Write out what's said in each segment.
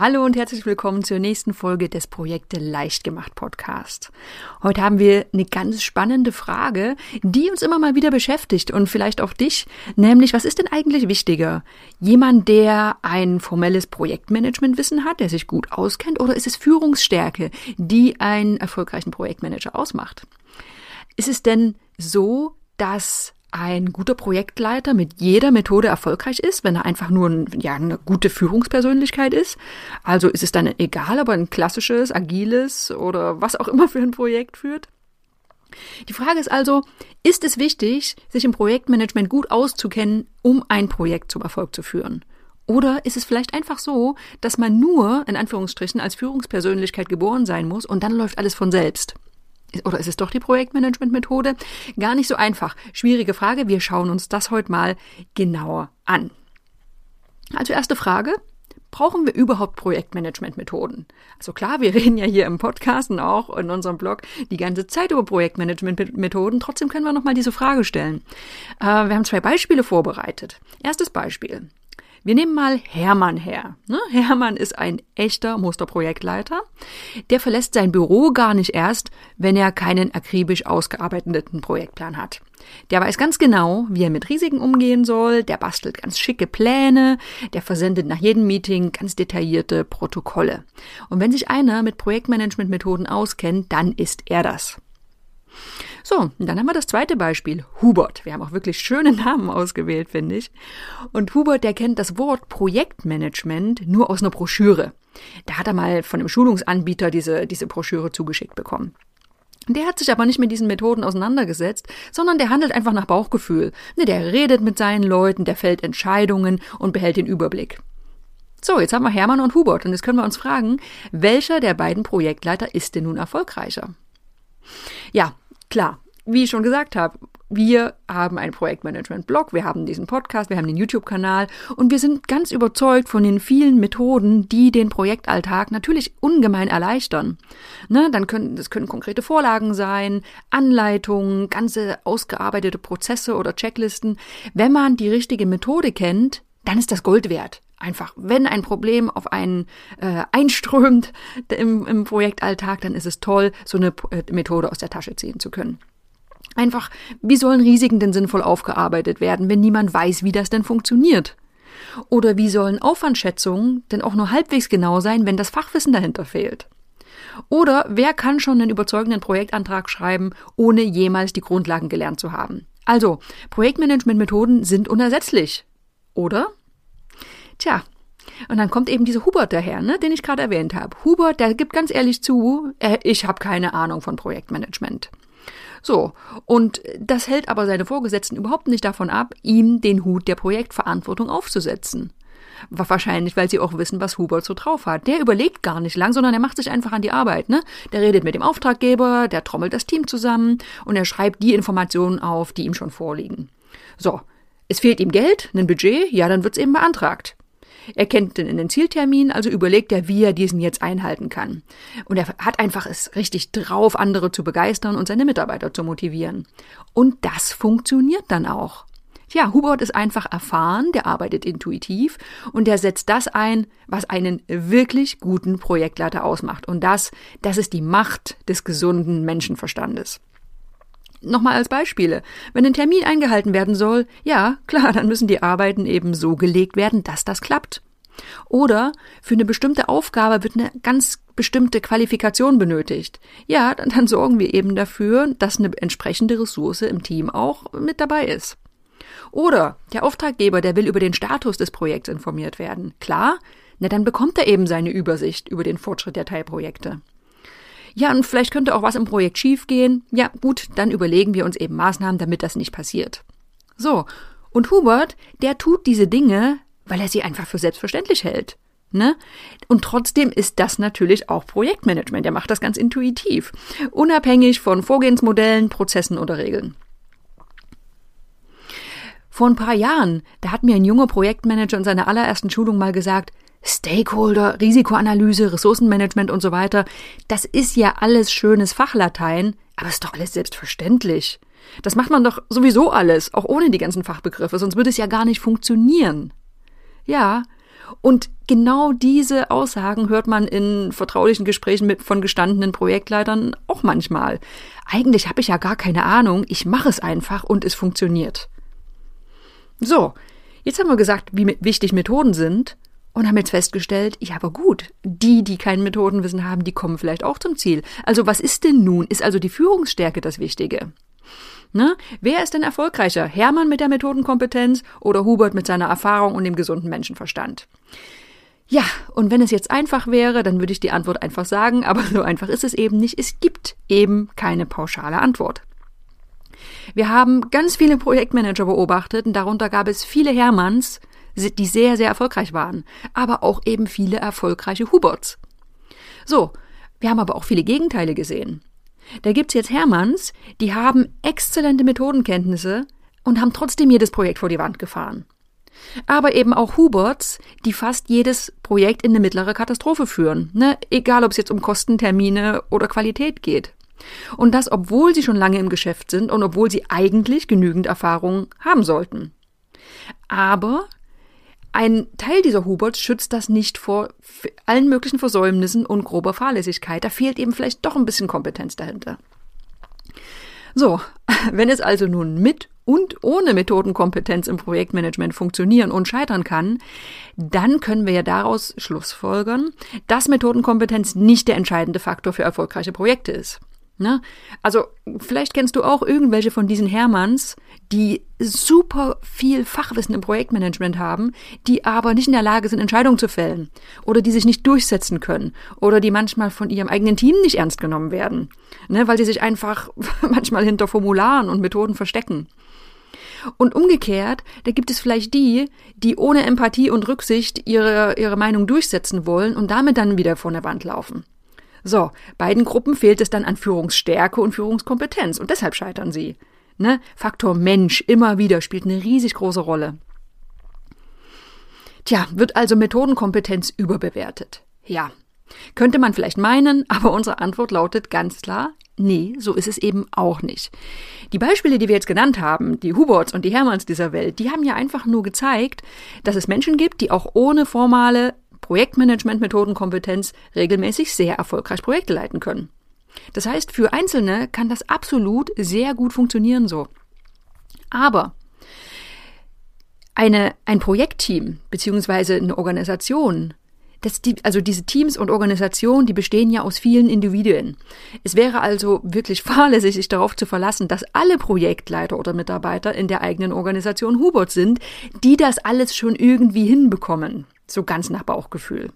Hallo und herzlich willkommen zur nächsten Folge des Projekte leicht gemacht Podcast. Heute haben wir eine ganz spannende Frage, die uns immer mal wieder beschäftigt und vielleicht auch dich, nämlich was ist denn eigentlich wichtiger? Jemand, der ein formelles Projektmanagementwissen hat, der sich gut auskennt, oder ist es Führungsstärke, die einen erfolgreichen Projektmanager ausmacht? Ist es denn so, dass ein guter Projektleiter mit jeder Methode erfolgreich ist, wenn er einfach nur ein, ja, eine gute Führungspersönlichkeit ist. Also ist es dann egal, ob er ein klassisches, agiles oder was auch immer für ein Projekt führt. Die Frage ist also, ist es wichtig, sich im Projektmanagement gut auszukennen, um ein Projekt zum Erfolg zu führen? Oder ist es vielleicht einfach so, dass man nur, in Anführungsstrichen, als Führungspersönlichkeit geboren sein muss und dann läuft alles von selbst? Oder ist es doch die Projektmanagement-Methode? Gar nicht so einfach. Schwierige Frage. Wir schauen uns das heute mal genauer an. Also erste Frage. Brauchen wir überhaupt Projektmanagement-Methoden? Also klar, wir reden ja hier im Podcast und auch in unserem Blog die ganze Zeit über Projektmanagement-Methoden. Trotzdem können wir nochmal diese Frage stellen. Äh, wir haben zwei Beispiele vorbereitet. Erstes Beispiel. Wir nehmen mal Hermann her. Ne? Hermann ist ein echter Musterprojektleiter. Der verlässt sein Büro gar nicht erst, wenn er keinen akribisch ausgearbeiteten Projektplan hat. Der weiß ganz genau, wie er mit Risiken umgehen soll, der bastelt ganz schicke Pläne, der versendet nach jedem Meeting ganz detaillierte Protokolle. Und wenn sich einer mit Projektmanagementmethoden auskennt, dann ist er das. So, und dann haben wir das zweite Beispiel, Hubert. Wir haben auch wirklich schöne Namen ausgewählt, finde ich. Und Hubert, der kennt das Wort Projektmanagement nur aus einer Broschüre. Da hat er mal von einem Schulungsanbieter diese, diese Broschüre zugeschickt bekommen. Der hat sich aber nicht mit diesen Methoden auseinandergesetzt, sondern der handelt einfach nach Bauchgefühl. Ne, der redet mit seinen Leuten, der fällt Entscheidungen und behält den Überblick. So, jetzt haben wir Hermann und Hubert und jetzt können wir uns fragen, welcher der beiden Projektleiter ist denn nun erfolgreicher? Ja, Klar, wie ich schon gesagt habe, wir haben einen Projektmanagement-Blog, wir haben diesen Podcast, wir haben den YouTube-Kanal und wir sind ganz überzeugt von den vielen Methoden, die den Projektalltag natürlich ungemein erleichtern. Ne, dann können, das können konkrete Vorlagen sein, Anleitungen, ganze ausgearbeitete Prozesse oder Checklisten. Wenn man die richtige Methode kennt, dann ist das Gold wert. Einfach, wenn ein Problem auf einen äh, einströmt im, im Projektalltag, dann ist es toll, so eine äh, Methode aus der Tasche ziehen zu können. Einfach, wie sollen Risiken denn sinnvoll aufgearbeitet werden, wenn niemand weiß, wie das denn funktioniert? Oder wie sollen Aufwandschätzungen denn auch nur halbwegs genau sein, wenn das Fachwissen dahinter fehlt? Oder wer kann schon einen überzeugenden Projektantrag schreiben, ohne jemals die Grundlagen gelernt zu haben? Also, Projektmanagementmethoden sind unersetzlich. Oder? Tja, und dann kommt eben dieser Hubert daher, ne, den ich gerade erwähnt habe. Hubert, der gibt ganz ehrlich zu, ich habe keine Ahnung von Projektmanagement. So, und das hält aber seine Vorgesetzten überhaupt nicht davon ab, ihm den Hut der Projektverantwortung aufzusetzen. Wahrscheinlich, weil sie auch wissen, was Hubert so drauf hat. Der überlegt gar nicht lang, sondern er macht sich einfach an die Arbeit. Ne? Der redet mit dem Auftraggeber, der trommelt das Team zusammen und er schreibt die Informationen auf, die ihm schon vorliegen. So, es fehlt ihm Geld, ein Budget, ja, dann wird's eben beantragt. Er kennt den, den Zieltermin, also überlegt er, wie er diesen jetzt einhalten kann. Und er hat einfach es richtig drauf, andere zu begeistern und seine Mitarbeiter zu motivieren. Und das funktioniert dann auch. Ja, Hubert ist einfach erfahren, der arbeitet intuitiv und der setzt das ein, was einen wirklich guten Projektleiter ausmacht. Und das, das ist die Macht des gesunden Menschenverstandes. Nochmal als Beispiele. Wenn ein Termin eingehalten werden soll, ja, klar, dann müssen die Arbeiten eben so gelegt werden, dass das klappt. Oder für eine bestimmte Aufgabe wird eine ganz bestimmte Qualifikation benötigt. Ja, dann, dann sorgen wir eben dafür, dass eine entsprechende Ressource im Team auch mit dabei ist. Oder der Auftraggeber, der will über den Status des Projekts informiert werden. Klar, na dann bekommt er eben seine Übersicht über den Fortschritt der Teilprojekte. Ja, und vielleicht könnte auch was im Projekt schiefgehen. Ja, gut, dann überlegen wir uns eben Maßnahmen, damit das nicht passiert. So, und Hubert, der tut diese Dinge, weil er sie einfach für selbstverständlich hält. Ne? Und trotzdem ist das natürlich auch Projektmanagement. Er macht das ganz intuitiv, unabhängig von Vorgehensmodellen, Prozessen oder Regeln. Vor ein paar Jahren, da hat mir ein junger Projektmanager in seiner allerersten Schulung mal gesagt, Stakeholder, Risikoanalyse, Ressourcenmanagement und so weiter, das ist ja alles schönes Fachlatein, aber ist doch alles selbstverständlich. Das macht man doch sowieso alles, auch ohne die ganzen Fachbegriffe, sonst würde es ja gar nicht funktionieren. Ja, und genau diese Aussagen hört man in vertraulichen Gesprächen mit von gestandenen Projektleitern auch manchmal. Eigentlich habe ich ja gar keine Ahnung, ich mache es einfach und es funktioniert. So, jetzt haben wir gesagt, wie wichtig Methoden sind und haben jetzt festgestellt, ja, aber gut, die, die kein Methodenwissen haben, die kommen vielleicht auch zum Ziel. Also was ist denn nun? Ist also die Führungsstärke das Wichtige? Ne? Wer ist denn erfolgreicher? Hermann mit der Methodenkompetenz oder Hubert mit seiner Erfahrung und dem gesunden Menschenverstand? Ja, und wenn es jetzt einfach wäre, dann würde ich die Antwort einfach sagen, aber so einfach ist es eben nicht. Es gibt eben keine pauschale Antwort. Wir haben ganz viele Projektmanager beobachtet und darunter gab es viele Hermanns, die sehr, sehr erfolgreich waren, aber auch eben viele erfolgreiche Huberts. So, wir haben aber auch viele Gegenteile gesehen. Da gibt's jetzt Hermanns, die haben exzellente Methodenkenntnisse und haben trotzdem jedes Projekt vor die Wand gefahren. Aber eben auch Huberts, die fast jedes Projekt in eine mittlere Katastrophe führen, ne? egal ob es jetzt um Kosten, Termine oder Qualität geht. Und das, obwohl sie schon lange im Geschäft sind und obwohl sie eigentlich genügend Erfahrung haben sollten. Aber ein Teil dieser Huberts schützt das nicht vor allen möglichen Versäumnissen und grober Fahrlässigkeit. Da fehlt eben vielleicht doch ein bisschen Kompetenz dahinter. So, wenn es also nun mit und ohne Methodenkompetenz im Projektmanagement funktionieren und scheitern kann, dann können wir ja daraus schlussfolgern, dass Methodenkompetenz nicht der entscheidende Faktor für erfolgreiche Projekte ist. Ne? Also vielleicht kennst du auch irgendwelche von diesen Hermanns, die super viel Fachwissen im Projektmanagement haben, die aber nicht in der Lage sind, Entscheidungen zu fällen oder die sich nicht durchsetzen können oder die manchmal von ihrem eigenen Team nicht ernst genommen werden, ne? weil sie sich einfach manchmal hinter Formularen und Methoden verstecken. Und umgekehrt, da gibt es vielleicht die, die ohne Empathie und Rücksicht ihre, ihre Meinung durchsetzen wollen und damit dann wieder von der Wand laufen. So, beiden Gruppen fehlt es dann an Führungsstärke und Führungskompetenz und deshalb scheitern sie. Ne? Faktor Mensch immer wieder spielt eine riesig große Rolle. Tja, wird also Methodenkompetenz überbewertet? Ja. Könnte man vielleicht meinen, aber unsere Antwort lautet ganz klar, nee, so ist es eben auch nicht. Die Beispiele, die wir jetzt genannt haben, die Huberts und die Hermanns dieser Welt, die haben ja einfach nur gezeigt, dass es Menschen gibt, die auch ohne formale Projektmanagement-Methodenkompetenz regelmäßig sehr erfolgreich Projekte leiten können. Das heißt, für Einzelne kann das absolut sehr gut funktionieren so. Aber eine, ein Projektteam beziehungsweise eine Organisation, das die, also diese Teams und Organisationen, die bestehen ja aus vielen Individuen. Es wäre also wirklich fahrlässig, sich darauf zu verlassen, dass alle Projektleiter oder Mitarbeiter in der eigenen Organisation Hubert sind, die das alles schon irgendwie hinbekommen. So ganz nach Bauchgefühl.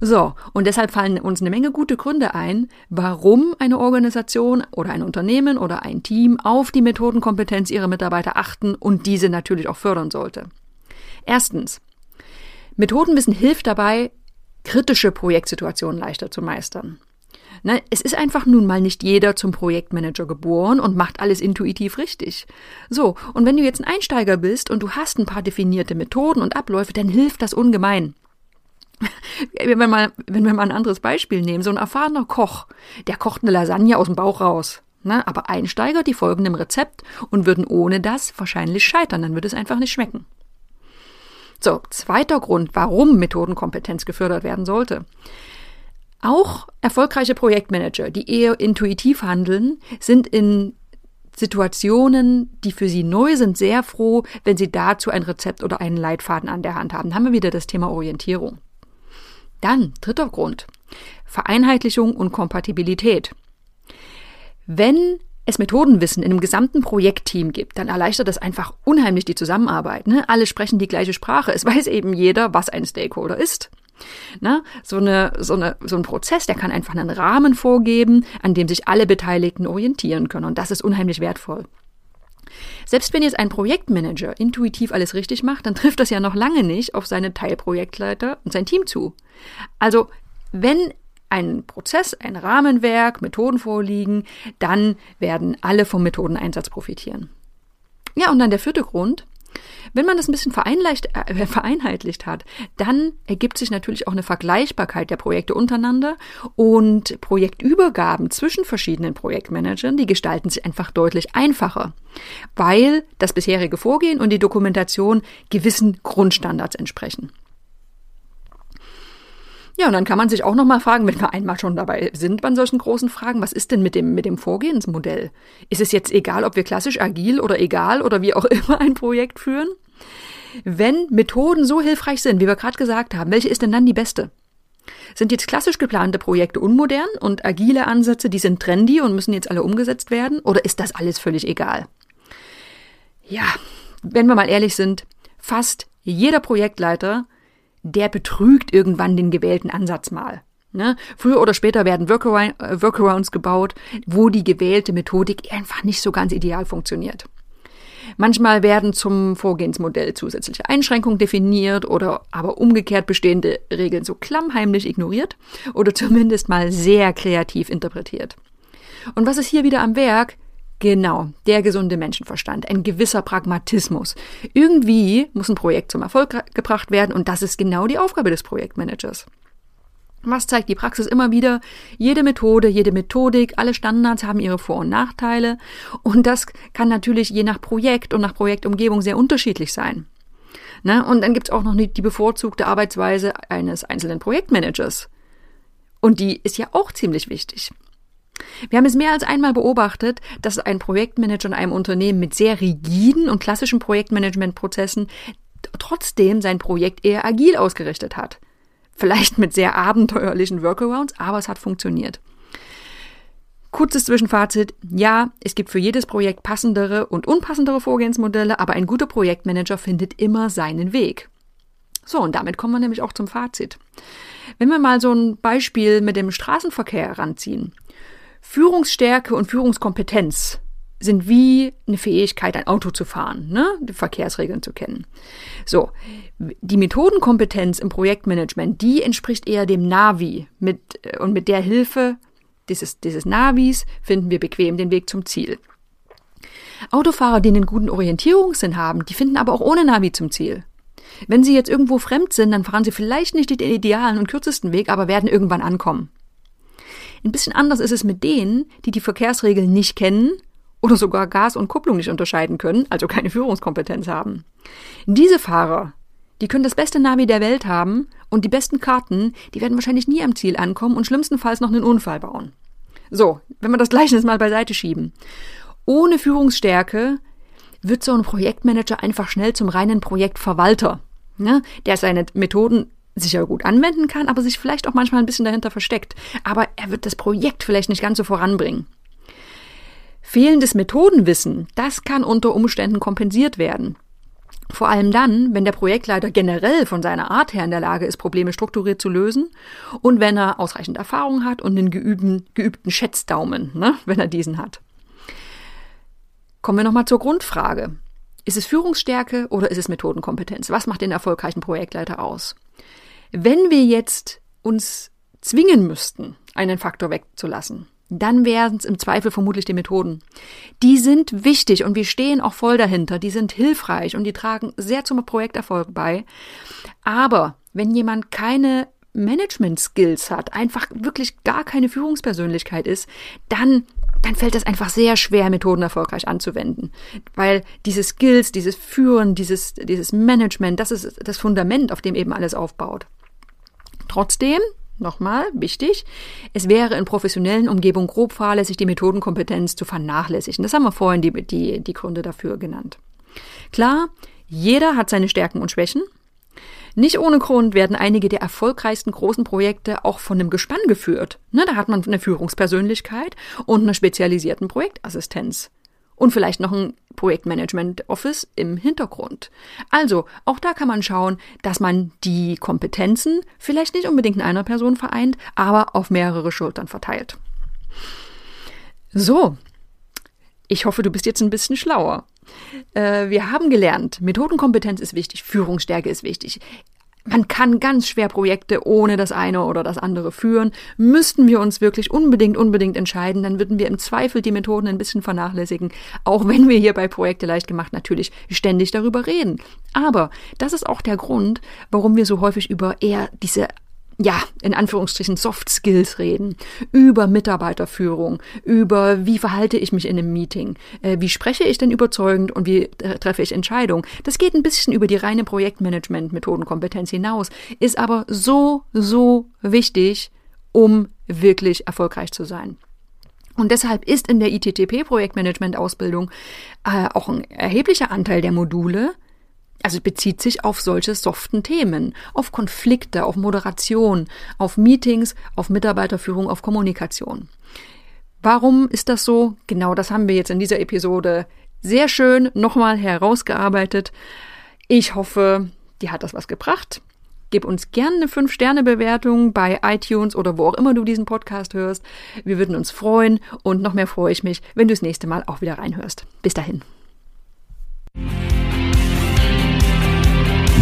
So, und deshalb fallen uns eine Menge gute Gründe ein, warum eine Organisation oder ein Unternehmen oder ein Team auf die Methodenkompetenz ihrer Mitarbeiter achten und diese natürlich auch fördern sollte. Erstens. Methodenwissen hilft dabei, kritische Projektsituationen leichter zu meistern. Ne, es ist einfach nun mal nicht jeder zum Projektmanager geboren und macht alles intuitiv richtig. So, und wenn du jetzt ein Einsteiger bist und du hast ein paar definierte Methoden und Abläufe, dann hilft das ungemein. wenn, wir mal, wenn wir mal ein anderes Beispiel nehmen, so ein erfahrener Koch, der kocht eine Lasagne aus dem Bauch raus. Ne? Aber Einsteiger, die folgen dem Rezept und würden ohne das wahrscheinlich scheitern, dann würde es einfach nicht schmecken. So, zweiter Grund, warum Methodenkompetenz gefördert werden sollte. Auch erfolgreiche Projektmanager, die eher intuitiv handeln, sind in Situationen, die für sie neu sind, sehr froh, wenn sie dazu ein Rezept oder einen Leitfaden an der Hand haben. Dann haben wir wieder das Thema Orientierung. Dann, dritter Grund, Vereinheitlichung und Kompatibilität. Wenn es Methodenwissen in einem gesamten Projektteam gibt, dann erleichtert das einfach unheimlich die Zusammenarbeit. Ne? Alle sprechen die gleiche Sprache. Es weiß eben jeder, was ein Stakeholder ist. Na, so, eine, so, eine, so ein Prozess, der kann einfach einen Rahmen vorgeben, an dem sich alle Beteiligten orientieren können. Und das ist unheimlich wertvoll. Selbst wenn jetzt ein Projektmanager intuitiv alles richtig macht, dann trifft das ja noch lange nicht auf seine Teilprojektleiter und sein Team zu. Also, wenn ein Prozess, ein Rahmenwerk, Methoden vorliegen, dann werden alle vom Methodeneinsatz profitieren. Ja, und dann der vierte Grund. Wenn man das ein bisschen äh, vereinheitlicht hat, dann ergibt sich natürlich auch eine Vergleichbarkeit der Projekte untereinander und Projektübergaben zwischen verschiedenen Projektmanagern, die gestalten sich einfach deutlich einfacher, weil das bisherige Vorgehen und die Dokumentation gewissen Grundstandards entsprechen. Ja, und dann kann man sich auch noch mal fragen, wenn wir einmal schon dabei sind bei solchen großen Fragen, was ist denn mit dem, mit dem Vorgehensmodell? Ist es jetzt egal, ob wir klassisch agil oder egal oder wie auch immer ein Projekt führen? Wenn Methoden so hilfreich sind, wie wir gerade gesagt haben, welche ist denn dann die beste? Sind jetzt klassisch geplante Projekte unmodern und agile Ansätze, die sind trendy und müssen jetzt alle umgesetzt werden? Oder ist das alles völlig egal? Ja, wenn wir mal ehrlich sind, fast jeder Projektleiter der betrügt irgendwann den gewählten Ansatz mal. Ne? Früher oder später werden äh, Workarounds gebaut, wo die gewählte Methodik einfach nicht so ganz ideal funktioniert. Manchmal werden zum Vorgehensmodell zusätzliche Einschränkungen definiert oder aber umgekehrt bestehende Regeln so klammheimlich ignoriert oder zumindest mal sehr kreativ interpretiert. Und was ist hier wieder am Werk? Genau, der gesunde Menschenverstand, ein gewisser Pragmatismus. Irgendwie muss ein Projekt zum Erfolg gebracht werden und das ist genau die Aufgabe des Projektmanagers. Was zeigt die Praxis immer wieder? Jede Methode, jede Methodik, alle Standards haben ihre Vor- und Nachteile und das kann natürlich je nach Projekt und nach Projektumgebung sehr unterschiedlich sein. Na, und dann gibt's auch noch die bevorzugte Arbeitsweise eines einzelnen Projektmanagers. Und die ist ja auch ziemlich wichtig. Wir haben es mehr als einmal beobachtet, dass ein Projektmanager in einem Unternehmen mit sehr rigiden und klassischen Projektmanagementprozessen trotzdem sein Projekt eher agil ausgerichtet hat. Vielleicht mit sehr abenteuerlichen Workarounds, aber es hat funktioniert. Kurzes Zwischenfazit. Ja, es gibt für jedes Projekt passendere und unpassendere Vorgehensmodelle, aber ein guter Projektmanager findet immer seinen Weg. So, und damit kommen wir nämlich auch zum Fazit. Wenn wir mal so ein Beispiel mit dem Straßenverkehr heranziehen. Führungsstärke und Führungskompetenz sind wie eine Fähigkeit, ein Auto zu fahren, ne? die Verkehrsregeln zu kennen. So, die Methodenkompetenz im Projektmanagement, die entspricht eher dem Navi. Mit, äh, und mit der Hilfe dieses, dieses Navis finden wir bequem den Weg zum Ziel. Autofahrer, die einen guten Orientierungssinn haben, die finden aber auch ohne Navi zum Ziel. Wenn sie jetzt irgendwo fremd sind, dann fahren sie vielleicht nicht den idealen und kürzesten Weg, aber werden irgendwann ankommen. Ein bisschen anders ist es mit denen, die die Verkehrsregeln nicht kennen oder sogar Gas und Kupplung nicht unterscheiden können, also keine Führungskompetenz haben. Diese Fahrer, die können das beste Navi der Welt haben und die besten Karten, die werden wahrscheinlich nie am Ziel ankommen und schlimmstenfalls noch einen Unfall bauen. So, wenn wir das Gleichnis mal beiseite schieben. Ohne Führungsstärke wird so ein Projektmanager einfach schnell zum reinen Projektverwalter, ne, der seine Methoden sicher gut anwenden kann, aber sich vielleicht auch manchmal ein bisschen dahinter versteckt. Aber er wird das Projekt vielleicht nicht ganz so voranbringen. Fehlendes Methodenwissen, das kann unter Umständen kompensiert werden. Vor allem dann, wenn der Projektleiter generell von seiner Art her in der Lage ist, Probleme strukturiert zu lösen und wenn er ausreichend Erfahrung hat und einen geübten, geübten Schätzdaumen, ne, wenn er diesen hat. Kommen wir nochmal zur Grundfrage. Ist es Führungsstärke oder ist es Methodenkompetenz? Was macht den erfolgreichen Projektleiter aus? Wenn wir jetzt uns zwingen müssten, einen Faktor wegzulassen, dann wären es im Zweifel vermutlich die Methoden. Die sind wichtig und wir stehen auch voll dahinter. Die sind hilfreich und die tragen sehr zum Projekterfolg bei. Aber wenn jemand keine Management-Skills hat, einfach wirklich gar keine Führungspersönlichkeit ist, dann dann fällt es einfach sehr schwer, Methoden erfolgreich anzuwenden. Weil diese Skills, dieses Führen, dieses, dieses Management, das ist das Fundament, auf dem eben alles aufbaut. Trotzdem, nochmal wichtig, es wäre in professionellen Umgebungen grob fahrlässig, die Methodenkompetenz zu vernachlässigen. Das haben wir vorhin die, die, die Gründe dafür genannt. Klar, jeder hat seine Stärken und Schwächen. Nicht ohne Grund werden einige der erfolgreichsten großen Projekte auch von einem Gespann geführt. Ne, da hat man eine Führungspersönlichkeit und eine spezialisierten Projektassistenz und vielleicht noch ein Projektmanagement Office im Hintergrund. Also, auch da kann man schauen, dass man die Kompetenzen vielleicht nicht unbedingt in einer Person vereint, aber auf mehrere Schultern verteilt. So, ich hoffe, du bist jetzt ein bisschen schlauer. Äh, wir haben gelernt, Methodenkompetenz ist wichtig, Führungsstärke ist wichtig. Man kann ganz schwer Projekte ohne das eine oder das andere führen. Müssten wir uns wirklich unbedingt, unbedingt entscheiden, dann würden wir im Zweifel die Methoden ein bisschen vernachlässigen, auch wenn wir hier bei Projekte leicht gemacht natürlich ständig darüber reden. Aber das ist auch der Grund, warum wir so häufig über eher diese ja, in Anführungsstrichen Soft Skills reden, über Mitarbeiterführung, über wie verhalte ich mich in einem Meeting, äh, wie spreche ich denn überzeugend und wie äh, treffe ich Entscheidungen. Das geht ein bisschen über die reine Projektmanagement-Methodenkompetenz hinaus, ist aber so, so wichtig, um wirklich erfolgreich zu sein. Und deshalb ist in der ITTP-Projektmanagement-Ausbildung äh, auch ein erheblicher Anteil der Module also bezieht sich auf solche soften Themen, auf Konflikte, auf Moderation, auf Meetings, auf Mitarbeiterführung, auf Kommunikation. Warum ist das so? Genau das haben wir jetzt in dieser Episode sehr schön nochmal herausgearbeitet. Ich hoffe, dir hat das was gebracht. Gib uns gerne eine 5-Sterne-Bewertung bei iTunes oder wo auch immer du diesen Podcast hörst. Wir würden uns freuen und noch mehr freue ich mich, wenn du das nächste Mal auch wieder reinhörst. Bis dahin.